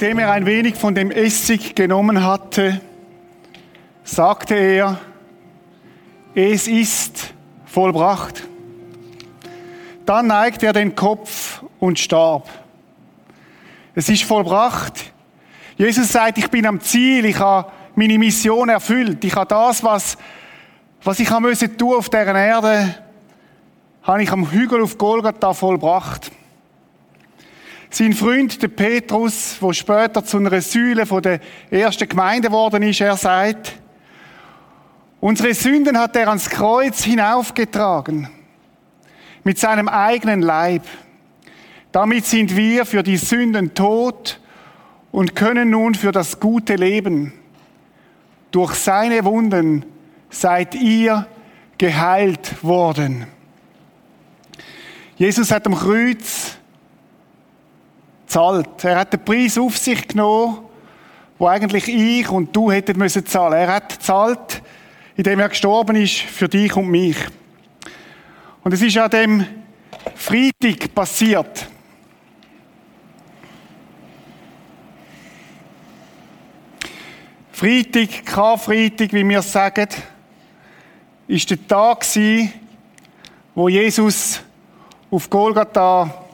Nachdem er ein wenig von dem Essig genommen hatte, sagte er, es ist vollbracht. Dann neigte er den Kopf und starb. Es ist vollbracht. Jesus sagt, ich bin am Ziel, ich habe meine Mission erfüllt, ich habe das, was, was ich tun auf dieser Erde, habe ich am Hügel auf Golgatha vollbracht. Sein Freund, der Petrus, der später zu einer Säule von der ersten Gemeinde geworden ist, er sagt, unsere Sünden hat er ans Kreuz hinaufgetragen. Mit seinem eigenen Leib. Damit sind wir für die Sünden tot und können nun für das gute Leben. Durch seine Wunden seid ihr geheilt worden. Jesus hat am Kreuz zahlt. Er hat den Preis auf sich genommen, wo eigentlich ich und du hätten müssen zahlen. Er hat zahlt, indem er gestorben ist für dich und mich. Und es ist an dem Freitag passiert. Freitag, Karfreitag, wie wir sagen, ist der Tag wo Jesus auf Golgatha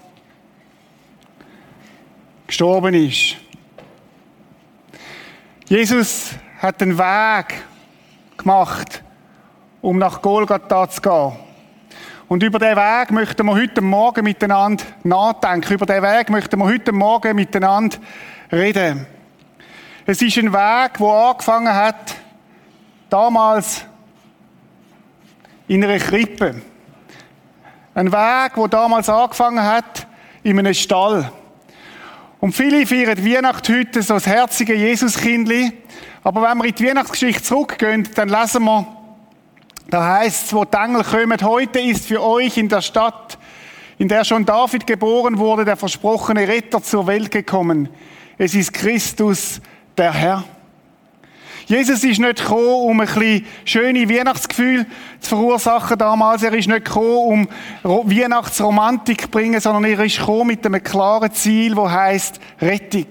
gestorben ist. Jesus hat den Weg gemacht, um nach Golgatha zu gehen. Und über den Weg möchten wir heute Morgen miteinander nachdenken. Über den Weg möchten wir heute Morgen miteinander reden. Es ist ein Weg, wo angefangen hat, damals in einer Krippe. Ein Weg, wo damals angefangen hat, in einem Stall. Und viele feiern Weihnacht heute so das herzige Jesuskindli. Aber wenn wir in die Weihnachtsgeschichte zurückgehen, dann lesen wir, da heißt es, wo die Engel kommen, heute ist für euch in der Stadt, in der schon David geboren wurde, der versprochene Retter zur Welt gekommen. Es ist Christus, der Herr. Jesus ist nicht gekommen, um ein bisschen schöne Weihnachtsgefühl zu verursachen damals. Er ist nicht gekommen, um Weihnachtsromantik zu bringen, sondern er ist gekommen mit einem klaren Ziel, wo heißt Rettung.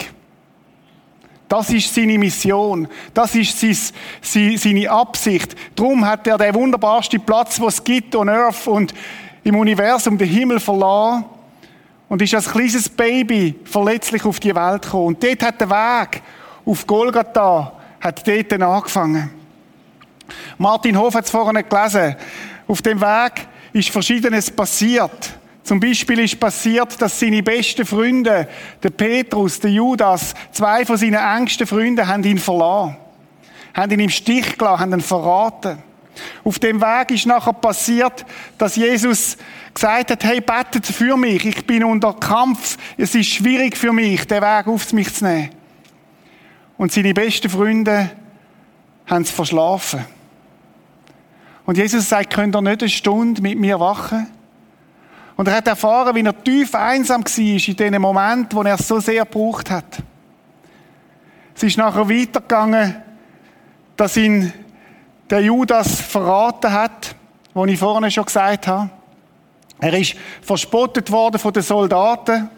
Das ist seine Mission. Das ist seine Absicht. Darum hat er den wunderbarsten Platz, wo es gibt on Earth und im Universum, den Himmel verlassen und ist als kleines Baby verletzlich auf die Welt gekommen. Und dort hat der Weg auf Golgatha hat dort angefangen. Martin Hof hat es vorhin gelesen. Auf dem Weg ist Verschiedenes passiert. Zum Beispiel ist passiert, dass seine besten Freunde, der Petrus, der Judas, zwei von seinen engsten Freunden, haben ihn verlassen. Haben ihn im Stich gelassen, haben ihn verraten. Auf dem Weg ist nachher passiert, dass Jesus gesagt hat, hey, betet für mich, ich bin unter Kampf, es ist schwierig für mich, den Weg auf mich zu nehmen. Und seine besten Freunde haben es verschlafen. Und Jesus sagt, könnt ihr nicht eine Stunde mit mir wachen? Und er hat erfahren, wie er tief einsam war in dem Moment, wo er es so sehr gebraucht hat. Es ist nachher weitergegangen, dass ihn der Judas verraten hat, wo ich vorne schon gesagt habe. Er ist verspottet worden von den Soldaten.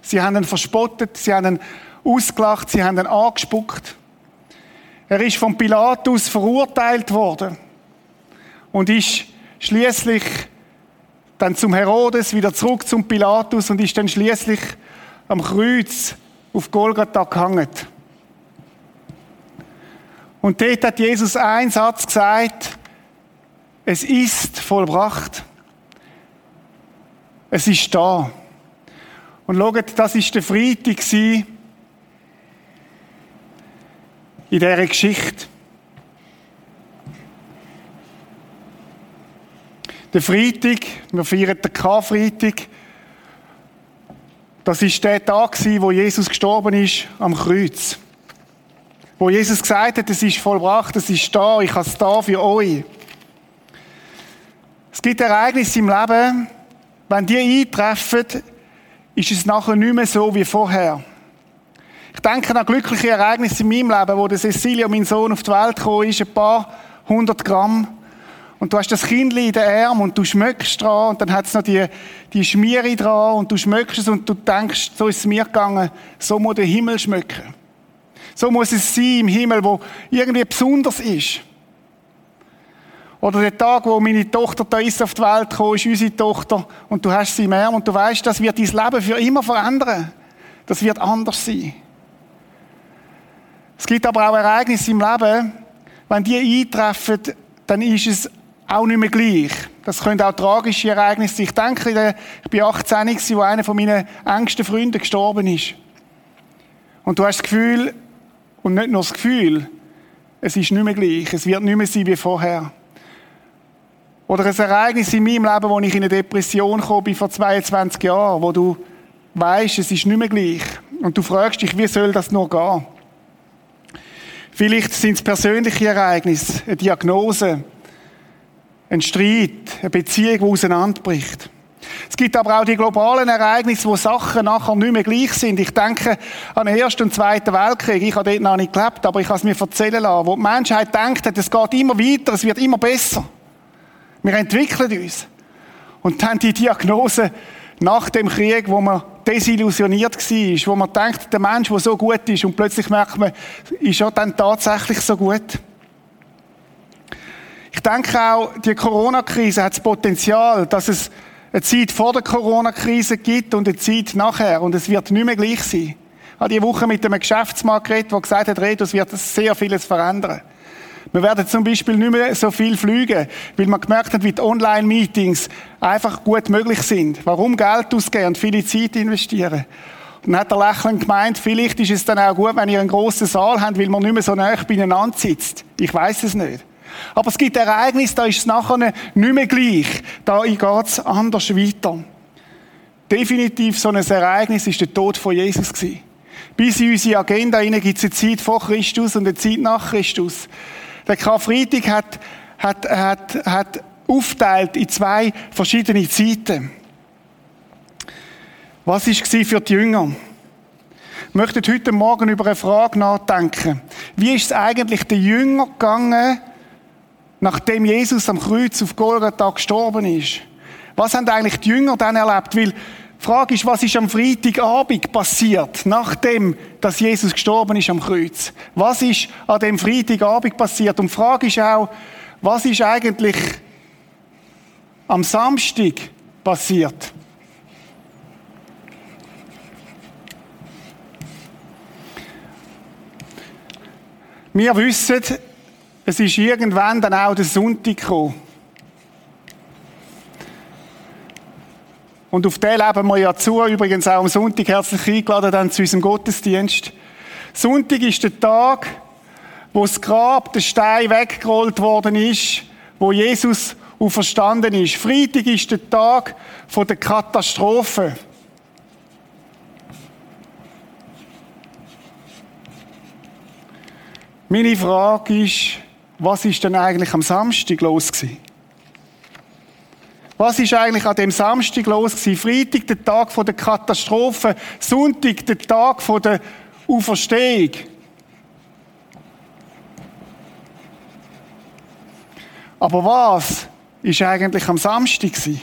Sie haben ihn verspottet, sie haben ihn ausgelacht, sie haben ihn angespuckt. Er ist von Pilatus verurteilt worden und ist schließlich dann zum Herodes wieder zurück zum Pilatus und ist dann schließlich am Kreuz auf Golgatha gehangen. Und dort hat Jesus einen Satz gesagt, es ist vollbracht. Es ist da. Und schaut, das ist der Freitag in dieser Geschichte. Der Freitag, wir feiern den Karfreitag, das ist der Tag, wo Jesus gestorben ist am Kreuz. Wo Jesus gesagt hat, es ist vollbracht, es ist da, ich habe es da für euch. Es gibt Ereignisse im Leben, wenn die eintreffen, ist es nachher nicht mehr so wie vorher. Ich denke an glückliche Ereignisse in meinem Leben, wo der Cecilia, mein Sohn, auf die Welt gekommen ist, ein paar hundert Gramm. Und du hast das Kind in den Arm und du schmöckst dran und dann hat es noch die, die Schmiere dran und du schmöckst es und du denkst, so ist es mir gegangen, so muss der Himmel schmöcken. So muss es sein im Himmel, wo irgendwie besonders ist. Oder der Tag, wo meine Tochter da ist auf die Welt gekommen, ist unsere Tochter und du hast sie mehr und du weißt, das wird dein Leben für immer verändern. Das wird anders sein. Es gibt aber auch Ereignisse im Leben, wenn die eintreffen, dann ist es auch nicht mehr gleich. Das können auch tragische Ereignisse sein. Ich denke, ich war 18, als einer von meinen engsten Freunden gestorben ist. Und du hast das Gefühl, und nicht nur das Gefühl, es ist nicht mehr gleich, es wird nicht mehr sein wie vorher. Oder ein Ereignis in meinem Leben, wo ich in eine Depression gekommen bin vor 22 Jahren, wo du weißt, es ist nicht mehr gleich. Und du fragst dich, wie soll das nur gehen? Vielleicht sind es persönliche Ereignisse, eine Diagnose, ein Streit, eine Beziehung, die auseinanderbricht. Es gibt aber auch die globalen Ereignisse, wo Sachen nachher nicht mehr gleich sind. Ich denke an den Ersten und Zweiten Weltkrieg. Ich habe dort noch nicht gelebt, aber ich habe es mir erzählen lassen. Wo die Menschheit denkt, es geht immer weiter, es wird immer besser. Wir entwickeln uns. Und dann die Diagnose nach dem Krieg, wo man desillusioniert war, wo man denkt, der Mensch, der so gut ist, und plötzlich merkt man, ist er dann tatsächlich so gut? Ich denke auch, die Corona-Krise hat das Potenzial, dass es eine Zeit vor der Corona-Krise gibt und eine Zeit nachher. Und es wird nicht mehr gleich sein. Ich habe diese Woche mit einem Geschäftsmann geredet, der gesagt hat, Redo, es wird sehr vieles verändern. Wir werden zum Beispiel nicht mehr so viel fliegen, weil man gemerkt hat, wie die Online-Meetings einfach gut möglich sind. Warum Geld ausgeben und viele Zeit investieren? Und dann hat er lächelnd gemeint, vielleicht ist es dann auch gut, wenn ihr einen grossen Saal habt, weil man nicht mehr so nah beieinander sitzt. Ich weiß es nicht. Aber es gibt Ereignisse, da ist es nachher nicht mehr gleich. Da geht es anders weiter. Definitiv so ein Ereignis ist der Tod von Jesus. Bis in unsere Agenda gibt es eine Zeit vor Christus und eine Zeit nach Christus. Der Karfreitag hat, hat, hat, hat aufteilt in zwei verschiedene Zeiten. Was war für die Jünger? Ich möchte heute Morgen über eine Frage nachdenken. Wie ist es eigentlich den Jüngern gegangen, nachdem Jesus am Kreuz auf Golgatha gestorben ist. Was haben eigentlich die Jünger dann erlebt? Weil die Frage ist, was ist am Freitagabend passiert, nachdem dass Jesus gestorben ist am Kreuz? Was ist an dem Freitagabend passiert? Und die Frage ist auch, was ist eigentlich am Samstag passiert? Wir wissen, es ist irgendwann dann auch der Sonntag gekommen. Und auf den leben wir ja zu, übrigens auch am Sonntag herzlich eingeladen dann zu unserem Gottesdienst. Sonntag ist der Tag, wo das Grab, der Stein weggerollt worden ist, wo Jesus auferstanden ist. Freitag ist der Tag von der Katastrophe. Meine Frage ist, was ist denn eigentlich am Samstag los gewesen? Was ist eigentlich an dem Samstag los gewesen? Freitag, der Tag der Katastrophe. Sonntag, der Tag der Auferstehung. Aber was ist eigentlich am Samstag gewesen?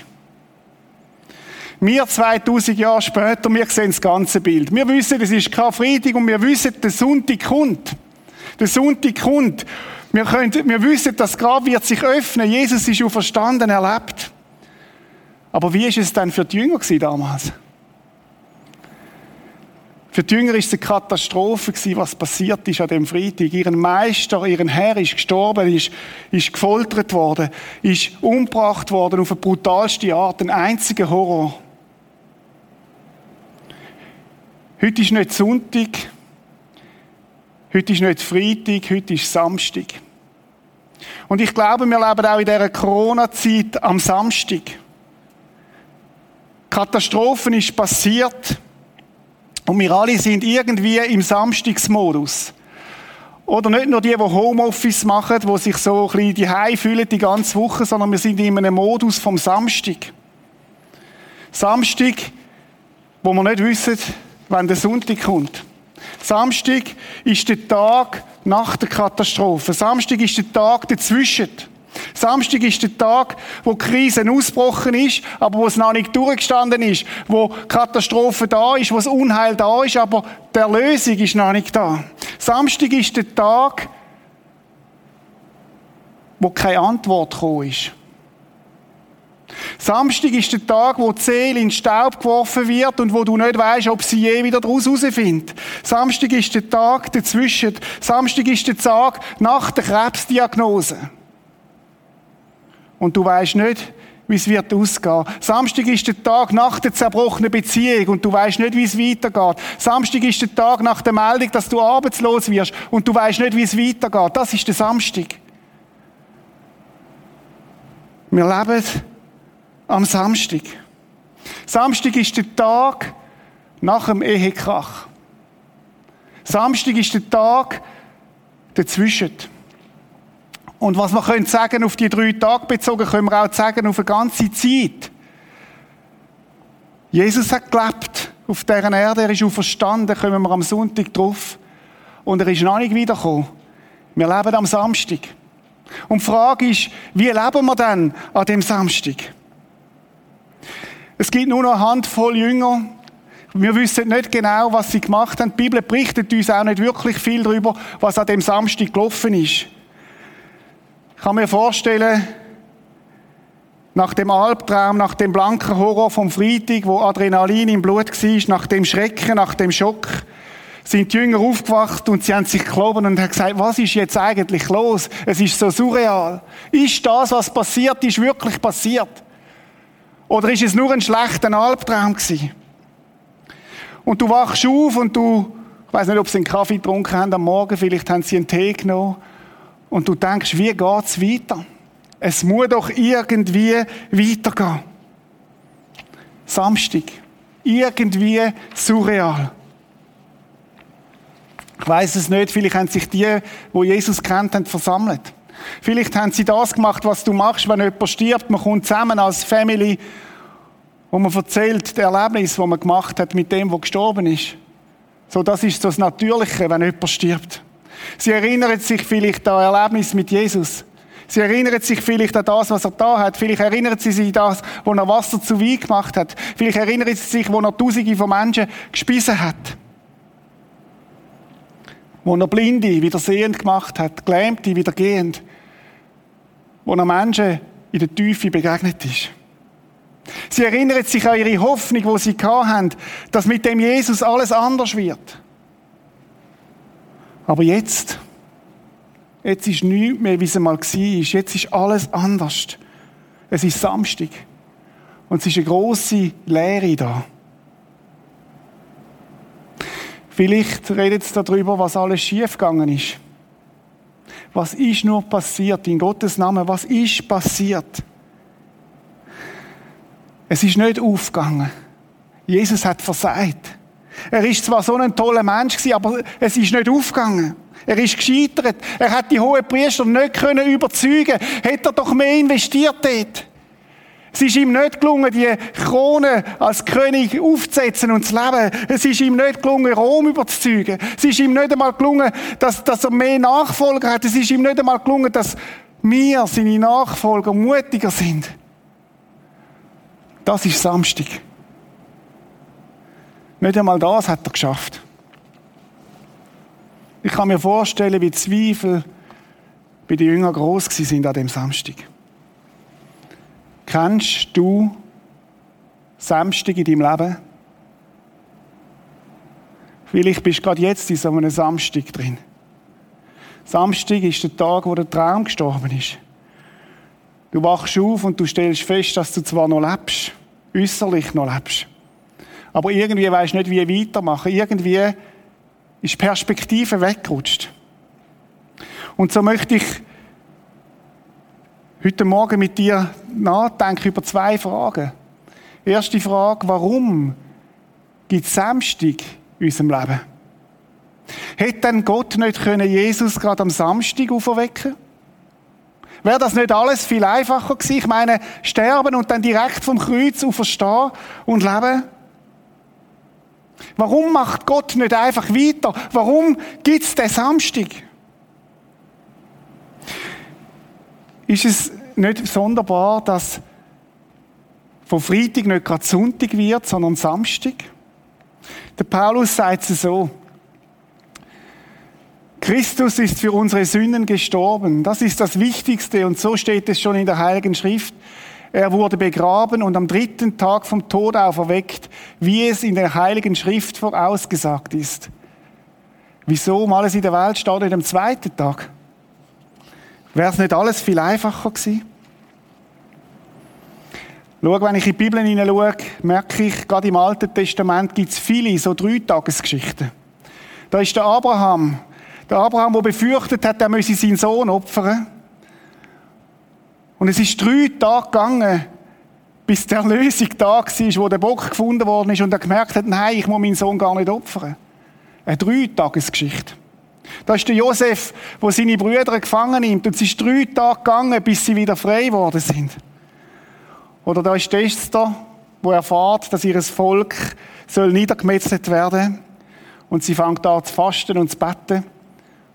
Wir 2000 Jahre später, wir sehen das ganze Bild. Wir wissen, es ist kein Freitag und wir wissen, der Sonntag kommt. Der Sonntag kommt. Wir, können, wir wissen, das Grab wird sich öffnen. Jesus ist auferstanden, erlebt. Aber wie ist es dann für die Jünger damals? Für die Jünger ist es eine Katastrophe was passiert ist an dem Freitag. Ihren Meister, ihren Herr ist gestorben, ist, ist gefoltert worden, ist umgebracht worden auf eine brutalste Art, ein einziger Horror. Heute ist nicht Sonntag, Heute ist nicht Freitag, heute ist Samstag. Und ich glaube, wir leben auch in dieser Corona-Zeit am Samstag. Katastrophen ist passiert und wir alle sind irgendwie im Samstagsmodus. Oder nicht nur die, die Homeoffice machen, die sich so ein bisschen die fühlen die ganze Woche, sondern wir sind in einem Modus vom Samstag. Samstag, wo wir nicht wissen, wann der Sonntag kommt. Samstag ist der Tag nach der Katastrophe. Samstag ist der Tag dazwischen. Samstag ist der Tag, wo die Krise ausgebrochen ist, aber wo es noch nicht durchgestanden ist, wo Katastrophe da ist, wo das Unheil da ist, aber die Erlösung ist noch nicht da. Samstag ist der Tag, wo keine Antwort gekommen ist. Samstag ist der Tag, wo die Seele in den Staub geworfen wird und wo du nicht weißt, ob sie je wieder daraus herausfindet. Samstag ist der Tag dazwischen. Samstag ist der Tag nach der Krebsdiagnose. Und du weißt nicht, wie es wird ausgehen. Samstag ist der Tag nach der zerbrochenen Beziehung und du weißt nicht, wie es weitergeht. Samstag ist der Tag nach der Meldung, dass du arbeitslos wirst und du weißt nicht, wie es weitergeht. Das ist der Samstag. Wir leben am Samstag. Samstag ist der Tag nach dem Ehekrach. Samstag ist der Tag dazwischen. Und was wir können sagen, auf die drei Tage bezogen, können wir auch sagen, auf eine ganze Zeit. Jesus hat gelebt auf dieser Erde, er ist auferstanden, kommen wir am Sonntag drauf. Und er ist noch nicht wiedergekommen. Wir leben am Samstag. Und die Frage ist, wie leben wir denn an dem Samstag? Es gibt nur noch eine Handvoll Jünger. Wir wissen nicht genau, was sie gemacht haben. Die Bibel berichtet uns auch nicht wirklich viel darüber, was an dem Samstag gelaufen ist. Ich kann mir vorstellen, nach dem Albtraum, nach dem blanken Horror vom Freitag, wo Adrenalin im Blut war, nach dem Schrecken, nach dem Schock, sind die Jünger aufgewacht und sie haben sich geloben und haben gesagt, was ist jetzt eigentlich los? Es ist so surreal. Ist das, was passiert ist, wirklich passiert? Oder ist es nur ein schlechter Albtraum gewesen? Und du wachst auf und du, ich weiß nicht, ob sie einen Kaffee getrunken haben am Morgen, vielleicht haben sie einen Tee genommen und du denkst, wie geht's weiter? Es muss doch irgendwie weitergehen. Samstag. Irgendwie surreal. Ich weiß es nicht, vielleicht haben sich die, wo Jesus kennt versammelt. Vielleicht haben sie das gemacht, was du machst, wenn jemand stirbt. Man kommt zusammen als Family und man erzählt das Erlebnis, das man gemacht hat mit dem, der gestorben ist. So, das ist so das Natürliche, wenn jemand stirbt. Sie erinnern sich vielleicht an Erlebnis mit Jesus. Sie erinnern sich vielleicht an das, was er da hat. Vielleicht erinnern sie sich an das, wo er Wasser zu Wein gemacht hat. Vielleicht erinnern sie sich, wo er Tausende von Menschen gespissen hat. Wo er Blinde wieder sehend gemacht hat, Gelähmte wieder gehend. Wo er Menschen in der Tiefe begegnet ist. Sie erinnern sich an ihre Hoffnung, wo sie hatten, dass mit dem Jesus alles anders wird. Aber jetzt, jetzt ist nichts mehr, wie es einmal war. Jetzt ist alles anders. Es ist Samstag. Und es ist eine grosse Leere da. Vielleicht redet es darüber, was alles schiefgegangen ist. Was ist nur passiert? In Gottes Namen, was ist passiert? Es ist nicht aufgegangen. Jesus hat versagt. Er ist zwar so ein toller Mensch gewesen, aber es ist nicht aufgegangen. Er ist gescheitert. Er hat die hohen Priester nicht können überzeugen. Hätte er doch mehr investiert dort. Es ist ihm nicht gelungen, die Krone als König aufzusetzen und zu leben. Es ist ihm nicht gelungen, Rom überzeugen. Es ist ihm nicht einmal gelungen, dass, dass er mehr Nachfolger hat. Es ist ihm nicht einmal gelungen, dass wir, seine Nachfolger, mutiger sind. Das ist Samstag. Nicht einmal das hat er geschafft. Ich kann mir vorstellen, wie Zweifel bei den Jüngern groß sind an dem Samstag. Kennst du Samstag in deinem Leben? Vielleicht bist du gerade jetzt in so einem Samstag drin. Samstag ist der Tag, wo der Traum gestorben ist. Du wachst auf und du stellst fest, dass du zwar noch lebst, äußerlich noch lebst, aber irgendwie du nicht, wie weitermachen. Irgendwie ist Perspektive weggerutscht. Und so möchte ich heute Morgen mit dir nachdenken über zwei Fragen. Erste Frage, warum gibt es Samstag in unserem Leben? Hätte denn Gott nicht können Jesus gerade am Samstag auferwecken Wäre das nicht alles viel einfacher gewesen? Ich meine, sterben und dann direkt vom Kreuz auferstehen und leben? Warum macht Gott nicht einfach weiter? Warum gibt es den Samstag? ist es nicht sonderbar, dass von Freitag nicht gerade Sonntag wird, sondern Samstag? Der Paulus sagt es so. Christus ist für unsere Sünden gestorben. Das ist das Wichtigste und so steht es schon in der Heiligen Schrift. Er wurde begraben und am dritten Tag vom Tod auferweckt, wie es in der Heiligen Schrift vorausgesagt ist. Wieso um alles in der Welt steht nicht am zweiten Tag? Wäre es nicht alles viel einfacher gewesen? Schau, wenn ich in die Bibel hineinschaue, merke ich, gerade im Alten Testament gibt es viele so Dreitagesgeschichten. Da ist der Abraham. Der Abraham, der befürchtet hat, er müsse seinen Sohn opfern. Und es ist drei Tage gegangen, bis der Lösung da war, wo der Bock gefunden worden ist und er gemerkt hat, nein, ich muss meinen Sohn gar nicht opfern. Eine Dreitagesgeschichte. Da ist der Josef, wo seine Brüder gefangen nimmt und es ist drei Tage gegangen, bis sie wieder frei geworden sind. Oder da ist Esther, wo erfahrt, dass ihr Volk soll niedergemetzelt werden und sie fängt an zu fasten und zu beten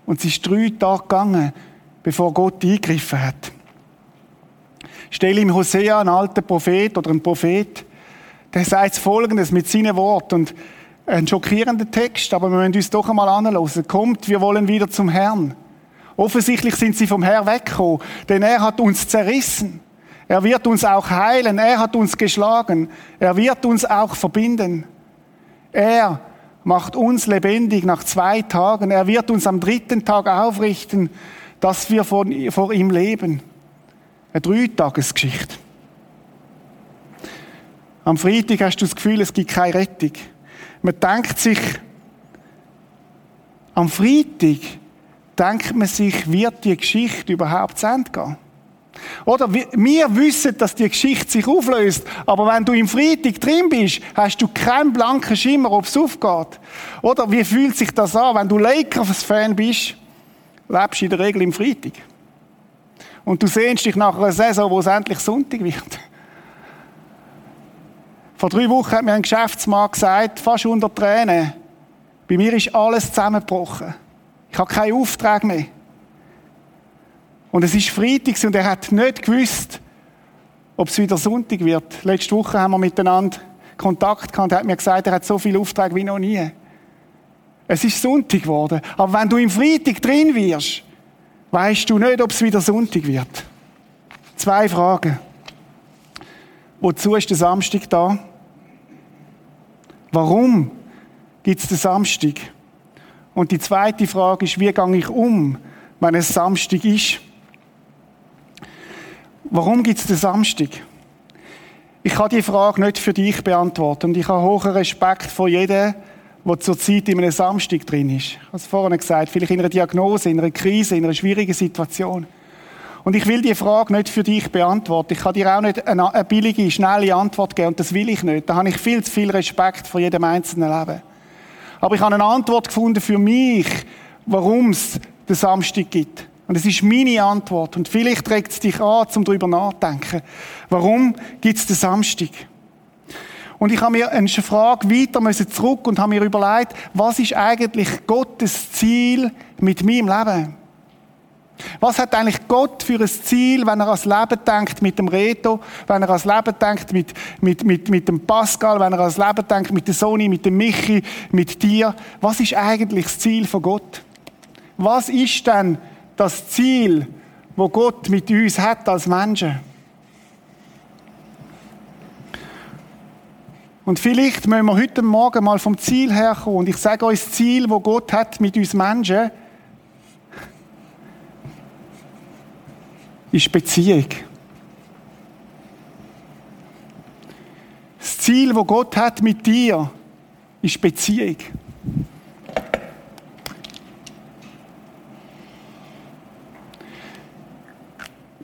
und es ist drei Tage gegangen, bevor Gott eingegriffen hat. Stell ihm Hosea, einen alten Prophet oder einen Prophet, der sagt Folgendes mit seinen Worten und ein schockierender Text, aber wir müssen uns doch einmal anhören. Kommt, wir wollen wieder zum Herrn. Offensichtlich sind sie vom Herrn weggekommen, denn er hat uns zerrissen. Er wird uns auch heilen. Er hat uns geschlagen. Er wird uns auch verbinden. Er macht uns lebendig nach zwei Tagen. Er wird uns am dritten Tag aufrichten, dass wir vor ihm leben. Eine Dreitagesgeschichte. Am Freitag hast du das Gefühl, es gibt keine Rettung. Man denkt sich, am Freitag denkt man sich, wird die Geschichte überhaupt zu Ende gehen? Oder wir wissen, dass die Geschichte sich auflöst, aber wenn du im Freitag drin bist, hast du keinen blanken Schimmer, ob es aufgeht. Oder wie fühlt sich das an, wenn du Lakers-Fan bist, lebst du in der Regel im Freitag. Und du sehnst dich nach einer Saison, wo es endlich Sonntag wird. Vor drei Wochen hat mir ein Geschäftsmann gesagt, fast unter Tränen, bei mir ist alles zusammengebrochen. Ich habe keinen Auftrag mehr. Und es ist Freitag und er hat nicht gewusst, ob es wieder Sonntag wird. Letzte Woche haben wir miteinander Kontakt gehabt. Er hat mir gesagt, er hat so viel Auftrag wie noch nie. Es ist Sonntag geworden. Aber wenn du im Freitag drin wirst, weißt du nicht, ob es wieder Sonntag wird. Zwei Fragen. Wozu ist der Samstag da? Warum gibt es den Samstag? Und die zweite Frage ist, wie gehe ich um, wenn es Samstag ist? Warum gibt es den Samstag? Ich kann die Frage nicht für dich beantworten und ich habe hohen Respekt vor jedem, der zurzeit in einem Samstag drin ist. Ich habe vorhin gesagt, vielleicht in einer Diagnose, in einer Krise, in einer schwierigen Situation. Und ich will die Frage nicht für dich beantworten. Ich kann dir auch nicht eine, billige, schnelle Antwort geben und das will ich nicht. Da habe ich viel zu viel Respekt vor jedem einzelnen Leben. Aber ich habe eine Antwort gefunden für mich, warum es den Samstag gibt. Und es ist meine Antwort. Und vielleicht trägt es dich an, zum darüber nachdenken. Warum gibt es den Samstag? Und ich habe mir eine Frage weiter müssen zurück und habe mir überlegt, was ist eigentlich Gottes Ziel mit meinem Leben? Was hat eigentlich Gott für ein Ziel, wenn er ans Leben denkt mit dem Reto, wenn er ans Leben denkt mit, mit, mit, mit dem Pascal, wenn er ans Leben denkt mit der Soni, mit dem Michi, mit dir? Was ist eigentlich das Ziel von Gott? Was ist denn das Ziel, wo Gott mit uns hat als Menschen. Und vielleicht müssen wir heute Morgen mal vom Ziel herkommen. Und ich sage euch, das Ziel, wo Gott hat mit uns Menschen, ist Beziehung. Das Ziel, wo Gott hat mit dir, ist Beziehung.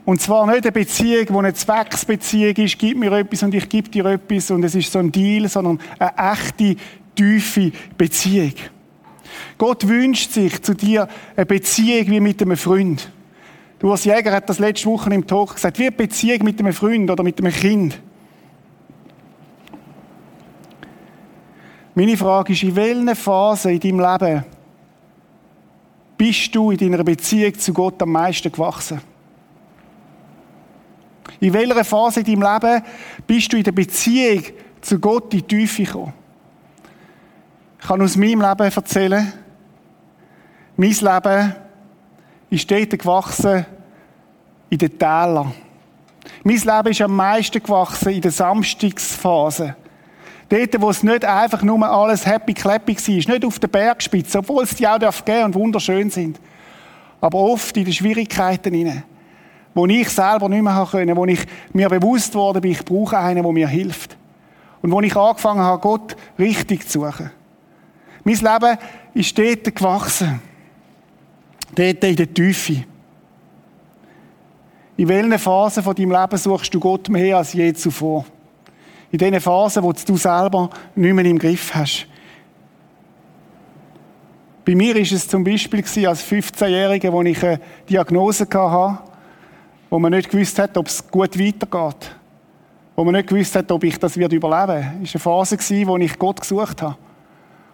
Und zwar nicht eine Beziehung, die eine Zwecksbeziehung ist, gib mir etwas und ich gebe dir etwas und es ist so ein Deal, sondern eine echte, tiefe Beziehung. Gott wünscht sich zu dir eine Beziehung wie mit einem Freund. Du als Jäger hat das letzte Woche im Talk gesagt, wie eine Beziehung mit einem Freund oder mit einem Kind. Meine Frage ist, in welcher Phase in deinem Leben bist du in deiner Beziehung zu Gott am meisten gewachsen? In welcher Phase in deinem Leben bist du in der Beziehung zu Gott in die Tiefe gekommen? Ich kann aus meinem Leben erzählen. Mein Leben ist dort gewachsen in den Tälern. Mein Leben ist am meisten gewachsen in der Samstagsphase. Dort, wo es nicht einfach nur alles happy clappy war, nicht auf der Bergspitze, obwohl es die auch geben und wunderschön sind. Aber oft in den Schwierigkeiten hinein, wo ich selber nicht mehr können, wo ich mir bewusst worden bin, ich brauche einen, der mir hilft. Und wo ich angefangen habe, Gott richtig zu suchen. Mein Leben ist dort gewachsen. Dort in der Tiefe. In welchen Phasen von deinem Leben suchst du Gott mehr als je zuvor? In diesen Phasen, wo du selber nicht mehr im Griff hast. Bei mir ist es zum Beispiel als 15-Jähriger, wo ich eine Diagnose hatte, wo man nicht gewusst hat, ob es gut weitergeht. Wo man nicht gewusst hat, ob ich das überleben werde. Es war eine Phase, wo ich Gott gesucht habe.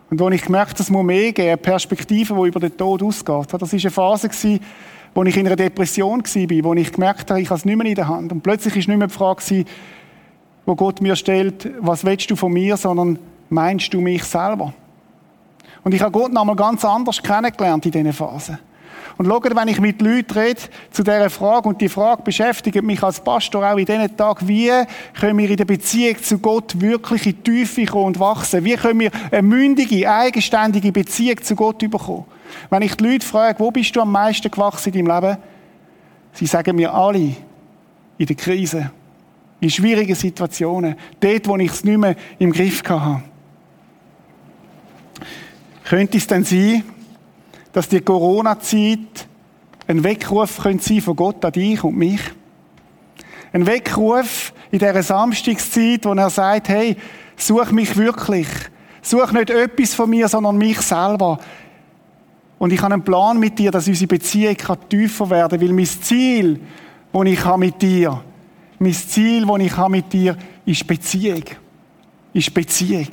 Und wo ich gemerkt habe, es muss mehr geben, eine Perspektive, die über den Tod ausgeht. Das war eine Phase, wo ich in einer Depression war, wo ich gemerkt habe, ich habe es nicht mehr in der Hand. Und plötzlich war nicht mehr die Frage, wo Gott mir stellt, was willst du von mir, sondern meinst du mich selber? Und ich habe Gott noch einmal ganz anders kennengelernt in diesen Phasen. Und schaut, wenn ich mit Leuten rede zu dieser Frage, und die Frage beschäftigt mich als Pastor auch in diesen Tagen, wie können wir in der Beziehung zu Gott wirklich in die Tiefe kommen und wachsen? Wie können wir eine mündige, eigenständige Beziehung zu Gott bekommen? Wenn ich die Leute frage, wo bist du am meisten gewachsen in deinem Leben? Sie sagen mir alle, in der Krise in schwierigen Situationen, dort, wo ich es nicht mehr im Griff hatte. Könnte es denn sein, dass die Corona-Zeit ein Weckruf sein von Gott an dich und mich? Ein Weckruf in dieser Samstagszeit, wo er sagt, hey, such mich wirklich. Such nicht etwas von mir, sondern mich selber. Und ich habe einen Plan mit dir, dass unsere Beziehung tiefer werden kann, weil mein Ziel, das ich habe mit dir, mein Ziel, das ich habe mit dir, ist Beziehung. Ist Beziehung.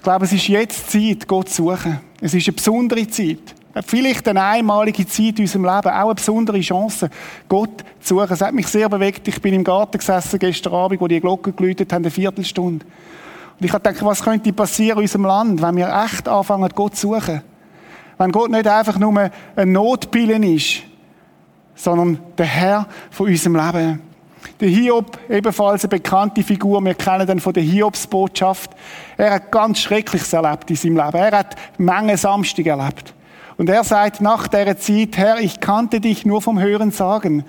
Ich glaube, es ist jetzt Zeit, Gott zu suchen. Es ist eine besondere Zeit. Vielleicht eine einmalige Zeit in unserem Leben, auch eine besondere Chance, Gott zu suchen. Es hat mich sehr bewegt. Ich bin im Garten gesessen gestern Abend, wo die Glocken geläutet haben, eine Viertelstunde. Und ich habe gedacht, was könnte passieren in unserem Land, wenn wir echt anfangen, Gott zu suchen? Wenn Gott nicht einfach nur ein Notpillen ist, sondern der Herr von unserem Leben. Der Hiob, ebenfalls eine bekannte Figur, wir kennen den von der Hiobsbotschaft. Er hat ganz Schreckliches erlebt in seinem Leben. Er hat Menge Samstag erlebt. Und er sagt nach der Zeit, Herr, ich kannte dich nur vom Hören sagen.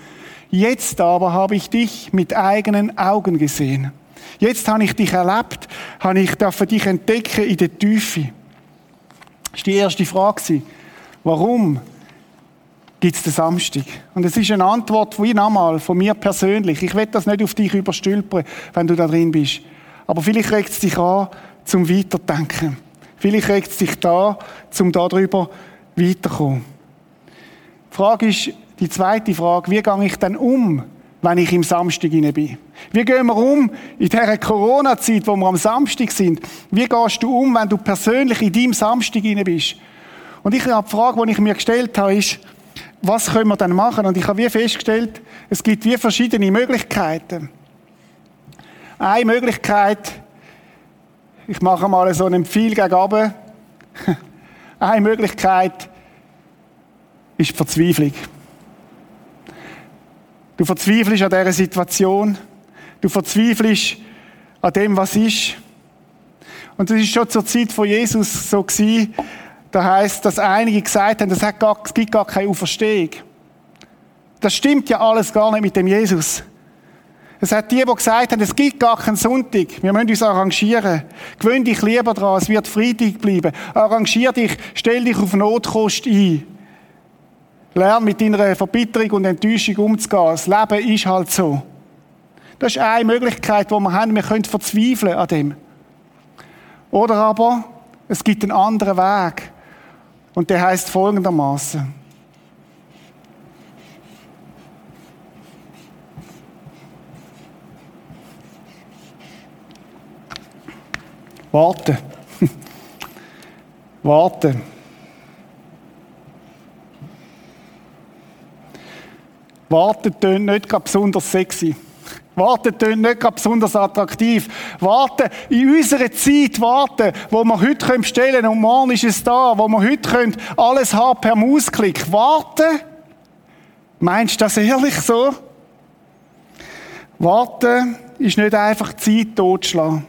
Jetzt aber habe ich dich mit eigenen Augen gesehen. Jetzt habe ich dich erlebt, habe ich für dich entdecken in der Tiefe. Das ist die erste Frage. Warum gibt es den Samstag. Und es ist eine Antwort wie nochmal von mir persönlich. Ich will das nicht auf dich überstülpen, wenn du da drin bist. Aber vielleicht regt es dich an, zum Weiterdenken. Vielleicht regt es dich da, zum darüber weiterkommen. Die Frage ist, die zweite Frage, wie gehe ich denn um, wenn ich im Samstag inne bin? Wie gehen wir um in dieser Corona-Zeit, wo wir am Samstag sind? Wie gehst du um, wenn du persönlich in deinem Samstag inne bist? Und ich habe die Frage, die ich mir gestellt habe, ist, was können wir dann machen? Und ich habe wie festgestellt, es gibt wie verschiedene Möglichkeiten. Eine Möglichkeit, ich mache mal so einen Pfeil gegen. Eine Möglichkeit ist die Verzweiflung. Du verzweifelst an dieser Situation. Du verzweifelst an dem, was ist. Und das ist schon zur Zeit von Jesus so gewesen, da heißt, dass einige gesagt haben, das hat gar, es gibt gar keine Auferstehung. Das stimmt ja alles gar nicht mit dem Jesus. Es hat die, die gesagt haben, es gibt gar keinen Sonntag. Wir müssen uns arrangieren. Gewöhn dich lieber dran, es wird Freitag bleiben. Arrangier dich, stell dich auf Notkost ein. Lern mit deiner Verbitterung und Enttäuschung umzugehen. Das Leben ist halt so. Das ist eine Möglichkeit, die wir haben. Wir können verzweifeln an dem. Oder aber, es gibt einen anderen Weg. Und der heißt folgendermaßen. Warte. Warte. Warten tönt nicht besonders sexy. Warten tönt nicht gerade besonders attraktiv. Warten in unserer Zeit warten, wo wir heute können und morgen ist es da, wo wir heute können alles haben per Mausklick. Warten? Meinst du das ehrlich so? Warten ist nicht einfach Zeit totschlagen.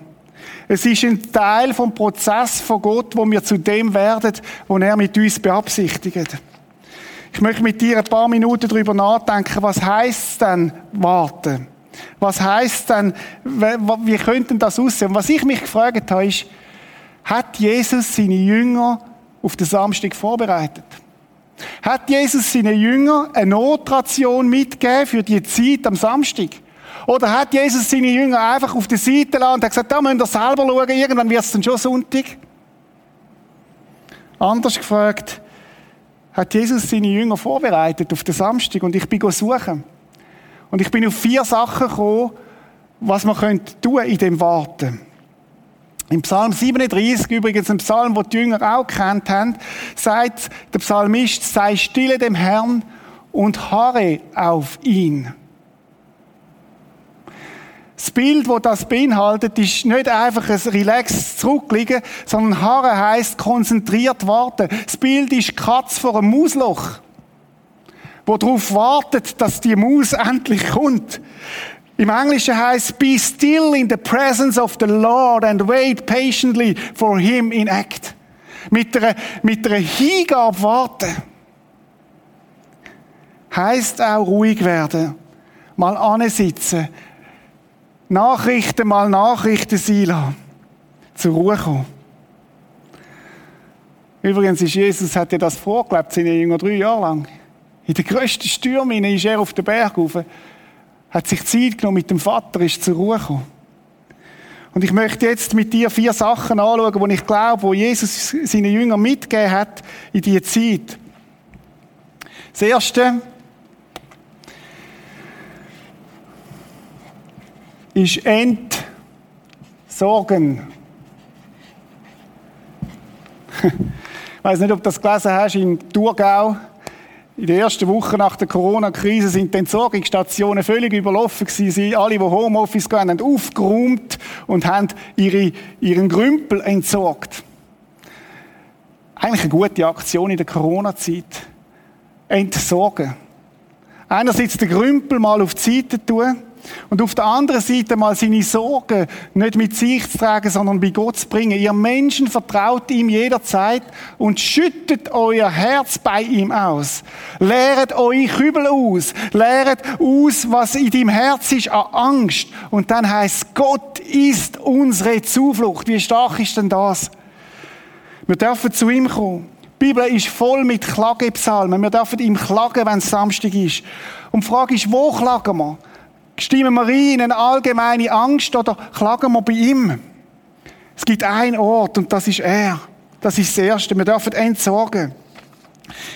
Es ist ein Teil vom Prozess von Gott, wo wir zu dem werden, wo er mit uns beabsichtigt. Ich möchte mit dir ein paar Minuten darüber nachdenken, was heißt denn warten? Was heißt denn, wie könnte das aussehen? Und was ich mich gefragt habe, ist, hat Jesus seine Jünger auf den Samstag vorbereitet? Hat Jesus seinen Jüngern eine Notration mitgegeben für die Zeit am Samstag? Oder hat Jesus seine Jünger einfach auf die Seite lassen und gesagt, da müsst ihr selber schauen, irgendwann wird es dann schon Sonntag? Anders gefragt, hat Jesus seine Jünger vorbereitet auf den Samstag und ich bin suchen. Und ich bin auf vier Sachen gekommen, was man könnte tun in dem Warten. Im Psalm 37, übrigens ein Psalm, den die Jünger auch kennt haben, sagt der Psalmist, sei stille dem Herrn und harre auf ihn. Das Bild, das das beinhaltet, ist nicht einfach ein relaxed zurückliegen, sondern harren heisst konzentriert warten. Das Bild ist Katz vor einem Mausloch, wo darauf wartet, dass die Maus endlich kommt. Im Englischen heißt be still in the presence of the Lord and wait patiently for him in act. Mit einer, mit einer Hingabe warten. Heißt auch ruhig werden. Mal ansitzen Nachrichten mal Nachrichten sein. Zur Ruhe kommen. Übrigens ist Jesus, hat ja das vorgelebt, seine Jünger drei Jahre lang. In den grössten Stürmen ist er auf den Berg rauf, hat sich Zeit genommen mit dem Vater, ist zur Ruhe gekommen. Und ich möchte jetzt mit dir vier Sachen anschauen, wo ich glaube, wo Jesus seinen Jüngern mitgegeben hat in diese Zeit. Das erste, ist Entsorgen. ich weiß nicht, ob du das gelesen hast, in Thurgau. In der ersten Woche nach der Corona-Krise sind die Entsorgungsstationen völlig überlaufen gewesen. Alle, die Homeoffice gehen, haben aufgeräumt und haben ihre, ihren Grümpel entsorgt. Eigentlich eine gute Aktion in der Corona-Zeit. Entsorgen. Einerseits den Grümpel mal auf die Seite tun und auf der anderen Seite mal seine Sorgen nicht mit sich zu tragen, sondern bei Gott zu bringen. Ihr Menschen vertraut ihm jederzeit und schüttet euer Herz bei ihm aus. Lehret eure Kübel aus. Lehret aus, was in deinem Herz ist an Angst. Und dann heißt Gott ist unsere Zuflucht. Wie stark ist denn das? Wir dürfen zu ihm kommen. Die Bibel ist voll mit Klagepsalmen. Wir dürfen ihm klagen, wenn es Samstag ist. Und die Frage ist, wo klagen wir? Stimmen wir ein in eine allgemeine Angst oder klagen wir bei ihm? Es gibt einen Ort und das ist er. Das ist das Erste. Wir dürfen entsorgen.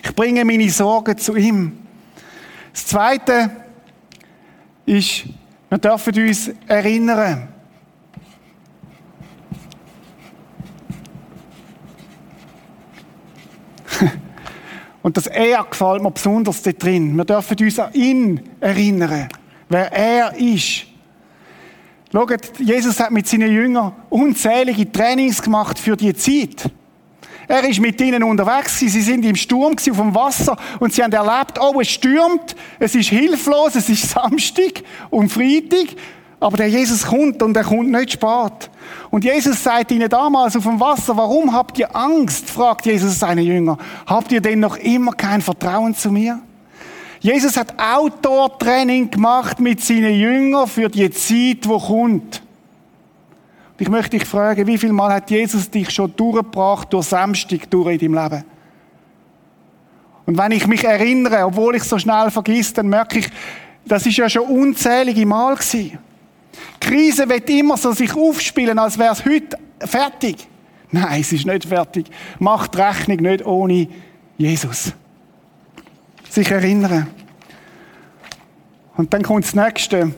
Ich bringe meine Sorgen zu ihm. Das Zweite ist, wir dürfen uns erinnern. Und das Er gefällt mir besonders da drin. Wir dürfen uns an ihn erinnern wer er ist. Schaut, Jesus hat mit seinen Jüngern unzählige Trainings gemacht für die Zeit. Er ist mit ihnen unterwegs. Sie sind im Sturm auf dem Wasser und sie haben erlebt, oh, es stürmt, es ist hilflos, es ist Samstag und Freitag, aber der Jesus kommt und er kommt nicht spät. Und Jesus sagt ihnen damals auf dem Wasser, warum habt ihr Angst? fragt Jesus seine Jünger. Habt ihr denn noch immer kein Vertrauen zu mir? Jesus hat Outdoor-Training gemacht mit seinen Jüngern für die Zeit, die kommt. ich möchte dich fragen, wie viel Mal hat Jesus dich schon durchgebracht durch Samstag durch in deinem Leben? Und wenn ich mich erinnere, obwohl ich so schnell vergiss, dann merke ich, das ist ja schon unzählige Mal gewesen. Die Krise wird immer so sich aufspielen, als wäre es heute fertig. Nein, es ist nicht fertig. Macht Rechnung nicht ohne Jesus sich erinnern. Und dann kommt das Nächste.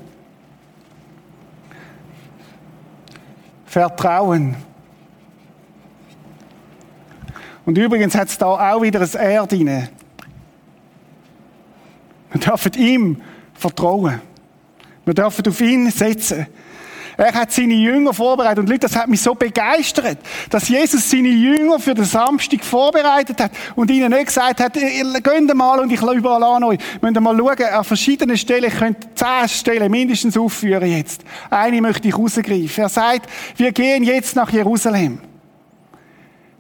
Vertrauen. Und übrigens hat es da auch wieder ein R drin. Wir dürfen ihm vertrauen. Wir dürfen auf ihn setzen. Er hat seine Jünger vorbereitet. Und Leute, das hat mich so begeistert, dass Jesus seine Jünger für den Samstag vorbereitet hat und ihnen nicht gesagt hat, geht mal und ich überall an euch. Müssen mal schauen, an verschiedenen Stellen, ich könnte zehn Stellen mindestens aufführen jetzt. Eine möchte ich rausgreifen. Er sagt, wir gehen jetzt nach Jerusalem.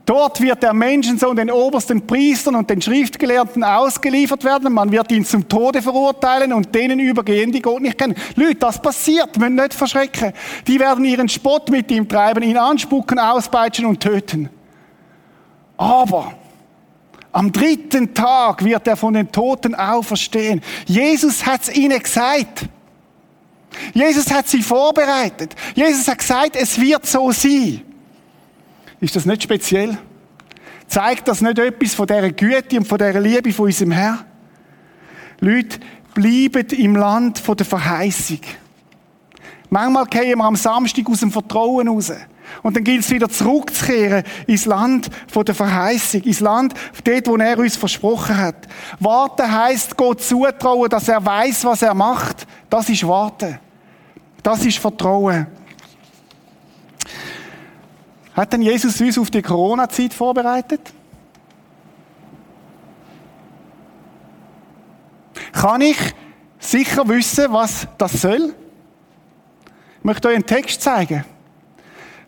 Dort wird der Menschensohn den obersten Priestern und den Schriftgelehrten ausgeliefert werden. Man wird ihn zum Tode verurteilen und denen übergehen, die Gott nicht kennen. Leute, das passiert. Müssen nicht verschrecken. Die werden ihren Spott mit ihm treiben, ihn anspucken, auspeitschen und töten. Aber am dritten Tag wird er von den Toten auferstehen. Jesus hat es ihnen gesagt. Jesus hat sie vorbereitet. Jesus hat gesagt, es wird so sein. Ist das nicht speziell? Zeigt das nicht etwas von dieser Güte und von dieser Liebe von unserem Herrn? Leute, bleiben im Land von der Verheißung. Manchmal gehen wir am Samstag aus dem Vertrauen raus. Und dann gilt es wieder zurückzukehren ins Land von der Verheißung, ins Land dort, wo er uns versprochen hat. Warten heißt Gott zutrauen, dass er weiß, was er macht. Das ist Warten. Das ist Vertrauen. Hat denn Jesus uns auf die Corona-Zeit vorbereitet? Kann ich sicher wissen, was das soll? Ich möchte euch einen Text zeigen.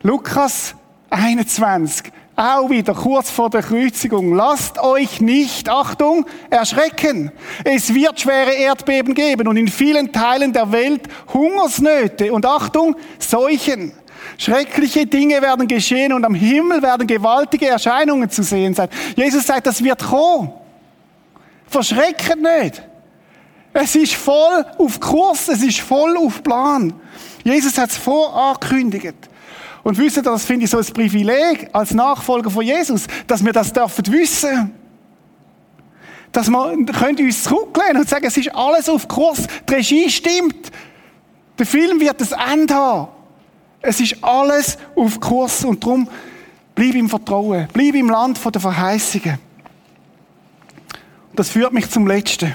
Lukas 21. Auch wieder kurz vor der Kreuzigung. Lasst euch nicht, Achtung, erschrecken. Es wird schwere Erdbeben geben und in vielen Teilen der Welt Hungersnöte und Achtung, Seuchen. Schreckliche Dinge werden geschehen und am Himmel werden gewaltige Erscheinungen zu sehen sein. Jesus sagt, das wird kommen. Verschrecken nicht. Es ist voll auf Kurs, es ist voll auf Plan. Jesus hat es vorangekündigt. Und wisst ihr, das finde ich so ein Privileg als Nachfolger von Jesus, dass wir das dürfen wissen. Dass wir können uns zurücklehnen und sagen, es ist alles auf Kurs, die Regie stimmt. Der Film wird das Ende haben. Es ist alles auf Kurs und darum bleib im Vertrauen, bleib im Land der Verheißungen. Das führt mich zum Letzten.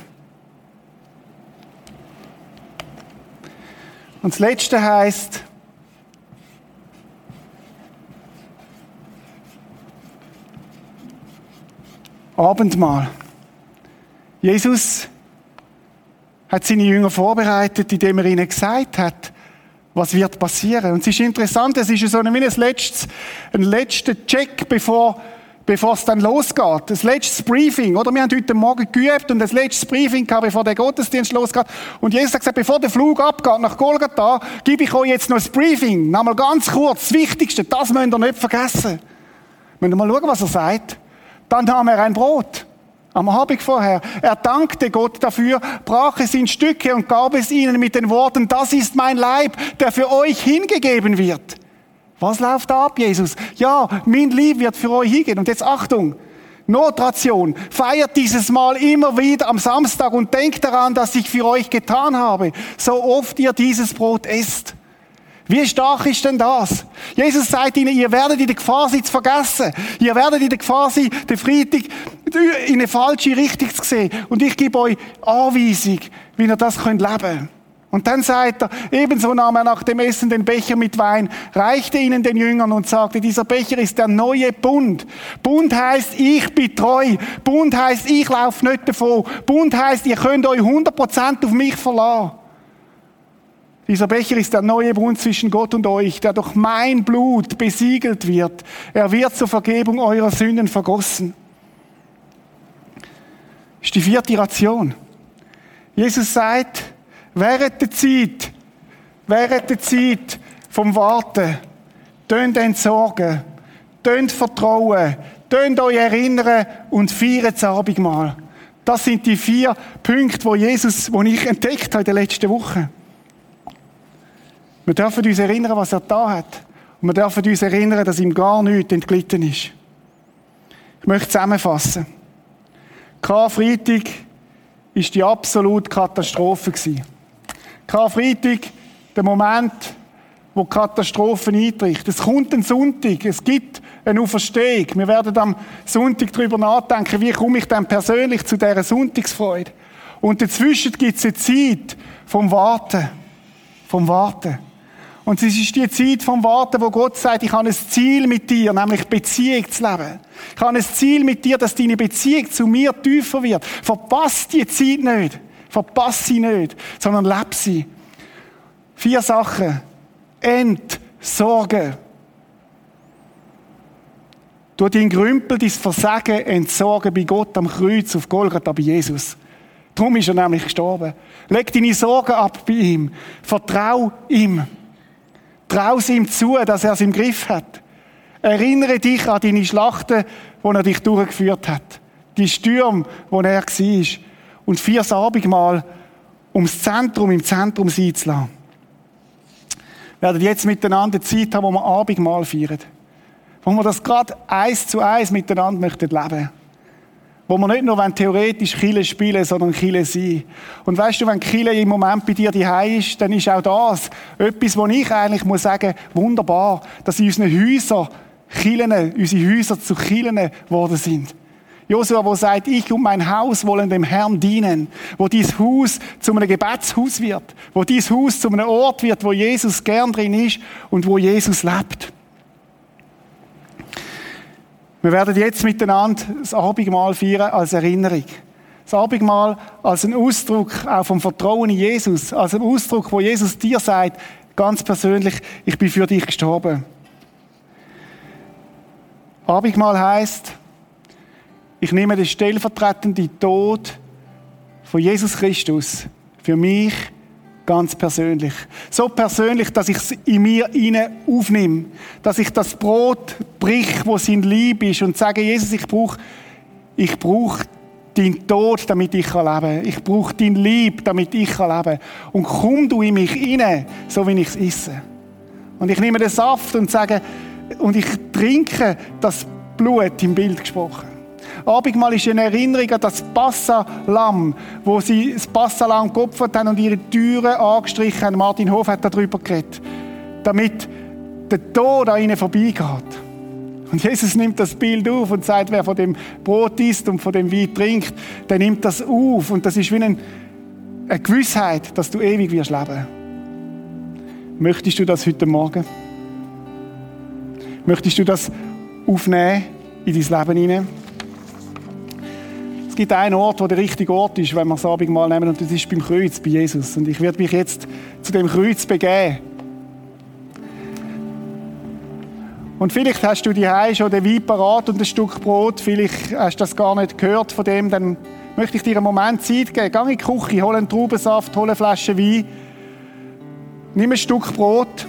Und das Letzte heißt, Abendmahl. Jesus hat seine Jünger vorbereitet, indem er ihnen gesagt hat, was wird passieren. Und es ist interessant, es ist so ein, ein, letztes, ein letzter Check, bevor, bevor es dann losgeht. Das letztes Briefing, oder? Wir haben heute Morgen geübt und das letztes Briefing gehabt, bevor der Gottesdienst losgeht. Und Jesus hat gesagt, bevor der Flug abgeht nach Golgatha, gebe ich euch jetzt noch ein Briefing. Nochmal ganz kurz, das Wichtigste, das müsst ihr nicht vergessen. Müsst ihr mal schauen, was er sagt. Dann nahm er ein Brot am Abend vorher. Er dankte Gott dafür, brach es in Stücke und gab es ihnen mit den Worten, das ist mein Leib, der für euch hingegeben wird. Was läuft da ab, Jesus? Ja, mein Lieb wird für euch hingehen. Und jetzt Achtung, Notration. Feiert dieses Mal immer wieder am Samstag und denkt daran, dass ich für euch getan habe, so oft ihr dieses Brot esst. Wie stark ist denn das? Jesus sagt ihnen, ihr werdet in der Gefahr sein zu vergessen. Ihr werdet in der Gefahr sein, den Freitag in eine falsche Richtung zu sehen. Und ich gebe euch Anweisung, wie ihr das könnt leben und dann sagt er, ebenso nahm er nach dem Essen den Becher mit Wein, reichte ihnen den Jüngern und sagte, dieser Becher ist der neue Bund. Bund heißt, ich bin treu. Bund heißt, ich laufe nicht davon. Bund heißt, ihr könnt euch 100% auf mich verlassen. Dieser Becher ist der neue Bund zwischen Gott und euch, der durch mein Blut besiegelt wird. Er wird zur Vergebung eurer Sünden vergossen. Das ist die vierte Ration. Jesus sagt, während der Zeit, während der Zeit vom Warten, tönt entsorgen, tönt vertrauen, tönt euch erinnern und feiert das Abendmahl. Das sind die vier Punkte, wo Jesus, wo ich entdeckt habe in den letzten Wochen. Wir dürfen uns erinnern, was er da hat. Und wir dürfen uns erinnern, dass ihm gar nichts entglitten ist. Ich möchte zusammenfassen. Karfreitag ist die absolute Katastrophe. Karfreitag, der Moment, wo die Katastrophe eintritt. Es kommt ein Sonntag, es gibt eine Auferstehung. Wir werden am Sonntag darüber nachdenken, wie komme ich dann persönlich zu dieser Sonntagsfreude. Und dazwischen gibt es eine Zeit vom Warten. Vom Warten. Und es ist die Zeit vom Warten, wo Gott sagt, ich habe ein Ziel mit dir, nämlich Beziehung zu leben. Ich habe ein Ziel mit dir, dass deine Beziehung zu mir tiefer wird. Verpass die Zeit nicht. Verpass sie nicht, sondern leb sie. Vier Sachen. Entsorgen. Du dein Grümpel, dein Versagen entsorgen bei Gott am Kreuz auf Golgatha bei Jesus. Darum ist er nämlich gestorben. Leg deine Sorgen ab bei ihm. Vertrau ihm. Trau ihm zu, dass er es im Griff hat. Erinnere dich an deine Schlachten, wo er dich durchgeführt hat. Die Stürme, wo er war. Und vier Abendmahl, um das Zentrum im Zentrum sein zu lassen. Wir werden jetzt miteinander Zeit haben, wo wir Abendmahl feiern. Wo wir das gerade eins zu eins miteinander möchten leben. Wo wir nicht nur theoretisch Kille spielen, sondern Kille sein. Und weißt du, wenn Kille im Moment bei dir die ist, dann ist auch das etwas, wo ich eigentlich muss sagen, wunderbar, dass in unseren Häusern Killen, unsere Häuser zu Killen geworden sind. Josua, wo sagt, ich und mein Haus wollen dem Herrn dienen, wo dies Haus zu einem Gebetshaus wird, wo dies Haus zu einem Ort wird, wo Jesus gern drin ist und wo Jesus lebt. Wir werden jetzt miteinander das Abendmahl feiern als Erinnerung. Das Abendmahl als ein Ausdruck auch vom Vertrauen in Jesus, als ein Ausdruck, wo Jesus dir sagt, ganz persönlich, ich bin für dich gestorben. Abendmahl heißt, ich nehme den stellvertretenden Tod von Jesus Christus für mich ganz persönlich. So persönlich, dass ich es in mir inne aufnehme, dass ich das Brot brich, wo sein Lieb ist und sage, Jesus, ich brauche ich brauch deinen Tod, damit ich leben kann. Ich brauche dein Lieb, damit ich leben kann. Und komm du in mich inne, so wie ich es esse. Und ich nehme den Saft und sage, und ich trinke das Blut im Bild gesprochen. Abendmahl ist eine Erinnerung an das Passalam, wo sie das Passalam geopfert haben und ihre Türen angestrichen haben. Martin Hof hat darüber geredet. Damit der Tod an ihnen vorbeigeht. Und Jesus nimmt das Bild auf und sagt, wer von dem Brot isst und von dem Wein trinkt, der nimmt das auf. Und das ist wie eine, Gewissheit, dass du ewig wirst leben. Möchtest du das heute Morgen? Möchtest du das aufnehmen in dein Leben hinein? Es gibt einen Ort, wo der richtige Ort ist, wenn wir das Abendmahl nehmen, und das ist beim Kreuz, bei Jesus. Und ich werde mich jetzt zu dem Kreuz begeben. Und vielleicht hast du die schon den Wein parat und ein Stück Brot. Vielleicht hast du das gar nicht gehört von dem. Dann möchte ich dir einen Moment Zeit geben. Geh in die Küche, hol einen Traubensaft, hol eine Flasche Wein. Nimm ein Stück Brot.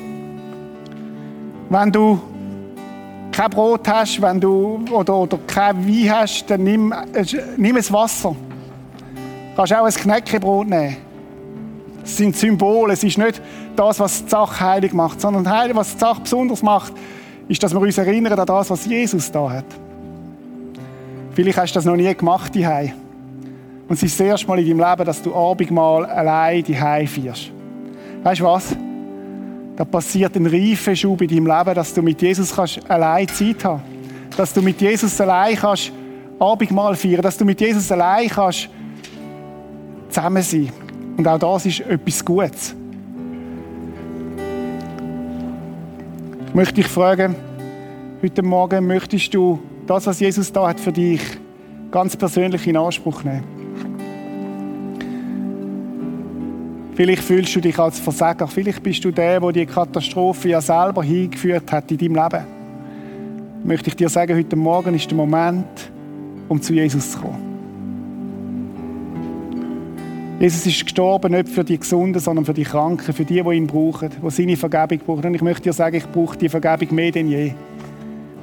Wenn du kein Brot hast, wenn du, oder, oder kein Wein hast, dann nimm, äh, nimm es Wasser. Du kannst auch ein Knäckebrot nehmen. Es sind Symbole, es ist nicht das, was die Sache heilig macht, sondern was die Sache besonders macht, ist, dass wir uns erinnern an das, was Jesus da hat. Vielleicht hast du das noch nie gemacht, die Und es ist das erste Mal in deinem Leben, dass du Abendmahl allein die feierst. Weißt du was? Da passiert ein Reifenschub in deinem Leben, dass du mit Jesus kannst allein Zeit haben Dass du mit Jesus allein kannst Abendmahl feiern, dass du mit Jesus allein kannst zusammen sein. Und auch das ist etwas Gutes. Ich möchte dich fragen, heute Morgen möchtest du das, was Jesus da hat für dich, ganz persönlich in Anspruch nehmen? Vielleicht fühlst du dich als Versager. Vielleicht bist du der, der die Katastrophe ja selber hingeführt hat in deinem Leben. Möchte ich dir sagen, heute Morgen ist der Moment, um zu Jesus zu kommen. Jesus ist gestorben nicht für die Gesunden, sondern für die Kranken, für die, die ihn brauchen, die seine Vergebung brauchen. Und ich möchte dir sagen, ich brauche die Vergebung mehr denn je.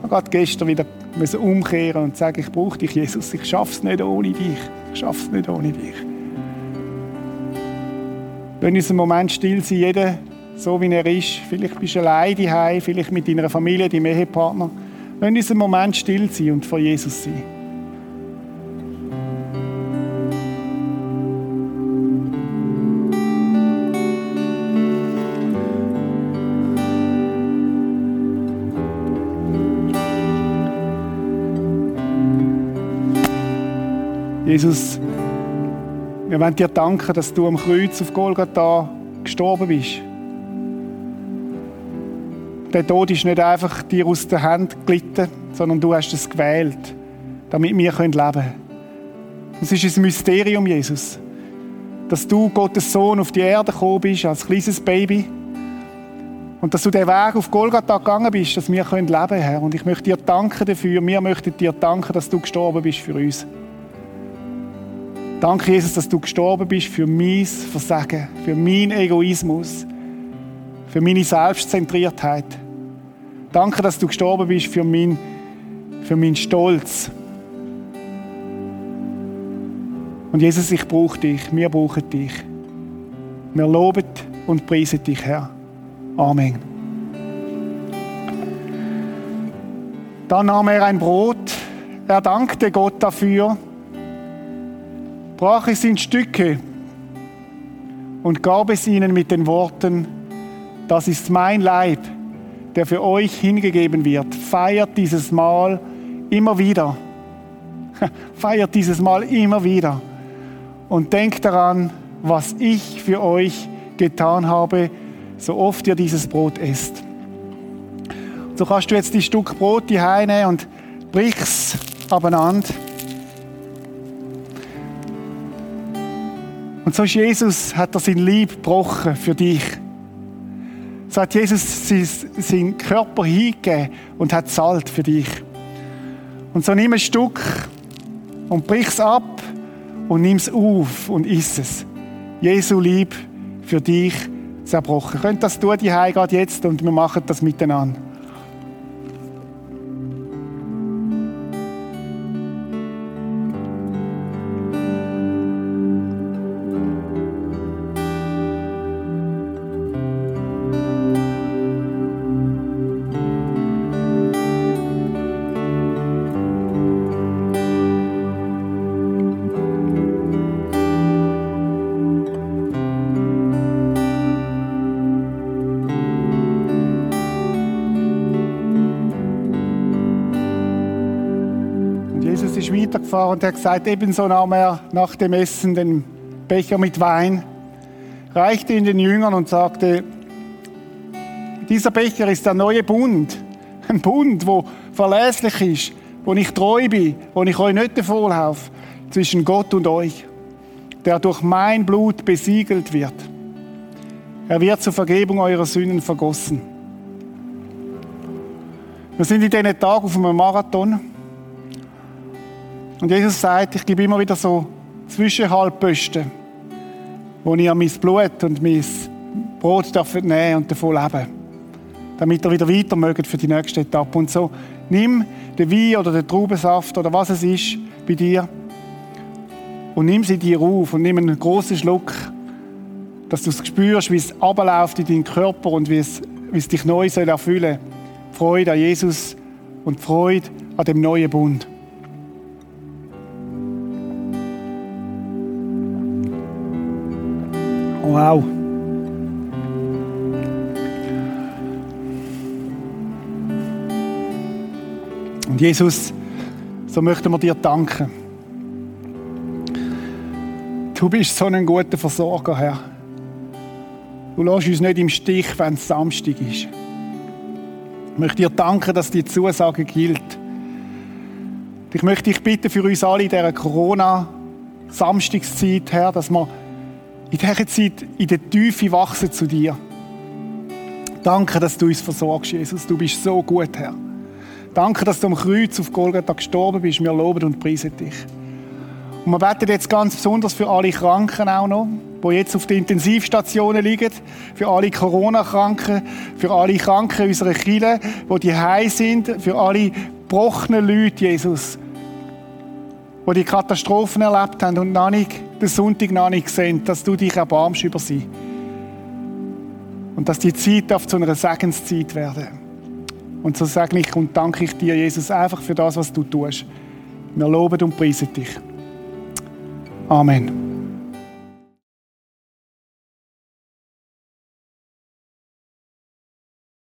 Ich habe gestern wieder umkehren und sagen, ich brauche dich, Jesus. Ich schaffe es nicht ohne dich. Ich schaffe es nicht ohne dich. Lass uns einen Moment still sein, jeder so wie er ist. Vielleicht bist du allein daheim, vielleicht mit deiner Familie, deinem Ehepartner. Lass uns einen Moment still sein und vor Jesus sein. Jesus, Wir wollen dir danken, dass du am Kreuz auf Golgatha gestorben bist. Der Tod ist nicht einfach dir aus der Hand gelitten, sondern du hast es gewählt, damit wir leben können. Es ist ein Mysterium, Jesus, dass du, Gottes Sohn, auf die Erde gekommen bist als kleines Baby und dass du den Weg auf Golgatha gegangen bist, dass wir leben können, Herr. Und ich möchte dir danken dafür. Wir möchten dir danken, dass du gestorben bist für uns. Danke, Jesus, dass du gestorben bist für mein Versagen, für meinen Egoismus, für meine Selbstzentriertheit. Danke, dass du gestorben bist für, mein, für meinen Stolz. Und Jesus, ich brauche dich, wir brauchen dich. Wir loben und preisen dich, Herr. Amen. Dann nahm er ein Brot, er dankte Gott dafür, brach es in Stücke und gab es ihnen mit den Worten, das ist mein Leib, der für euch hingegeben wird. Feiert dieses Mal immer wieder. Feiert dieses Mal immer wieder. Und denkt daran, was ich für euch getan habe, so oft ihr dieses Brot esst. So kannst du jetzt die Stück Brot die nehmen und brich's abeinander. Und so ist Jesus, hat er sein Lieb gebrochen für dich. So hat Jesus seinen Körper hingegeben und hat zahlt für dich. Und so nimm ein Stück und brich's ab und nimm's auf und iss es. Jesu Lieb für dich zerbrochen. Könnt das tun, die gerade jetzt und wir machen das miteinander. Weitergefahren und er hat gesagt, ebenso nahm er nach dem Essen den Becher mit Wein, reichte ihn den Jüngern und sagte, dieser Becher ist der neue Bund. Ein Bund, wo verlässlich ist, wo ich treu bin, wo ich euch nicht davonlaufe, zwischen Gott und euch, der durch mein Blut besiegelt wird. Er wird zur Vergebung eurer Sünden vergossen. Wir sind in diesen Tagen auf einem Marathon. Und Jesus sagt, ich gebe immer wieder so Zwischenhaltposten, wo ihr mein Blut und mein Brot dürft nehmen und davon leben. Damit ihr wieder weiter mögt für die nächste Etappe. Und so, nimm den Wein oder den Traubensaft oder was es ist bei dir und nimm sie dir auf und nimm einen großen Schluck, dass du es spürst, wie es abläuft in deinen Körper und wie es, wie es dich neu soll erfüllen soll. Freude an Jesus und Freude an dem neuen Bund. Wow. Und Jesus, so möchten wir dir danken. Du bist so ein guter Versorger, Herr. Du lässt uns nicht im Stich, wenn es Samstag ist. Ich möchte dir danken, dass die Zusage gilt. Ich möchte dich bitten für uns alle in dieser Corona-Samstagszeit, Herr, dass wir in dieser Zeit in der Tiefe wachsen zu dir. Danke, dass du uns versorgst, Jesus. Du bist so gut, Herr. Danke, dass du am Kreuz auf Golgatha gestorben bist. Wir loben und preisen dich. Und wir beten jetzt ganz besonders für alle Kranken auch noch, die jetzt auf den Intensivstationen liegen, für alle Corona-Kranken, für alle Kranken unserer Kirche, die die heim sind, für alle gebrochenen Leute, Jesus, die die Katastrophen erlebt haben und noch nicht, den Sonntag noch nicht sehen, dass du dich erbarmst über sie. Und dass die Zeit darf zu einer Segenszeit werden. Und so sage ich und danke ich dir, Jesus, einfach für das, was du tust. Wir loben und preisen dich. Amen.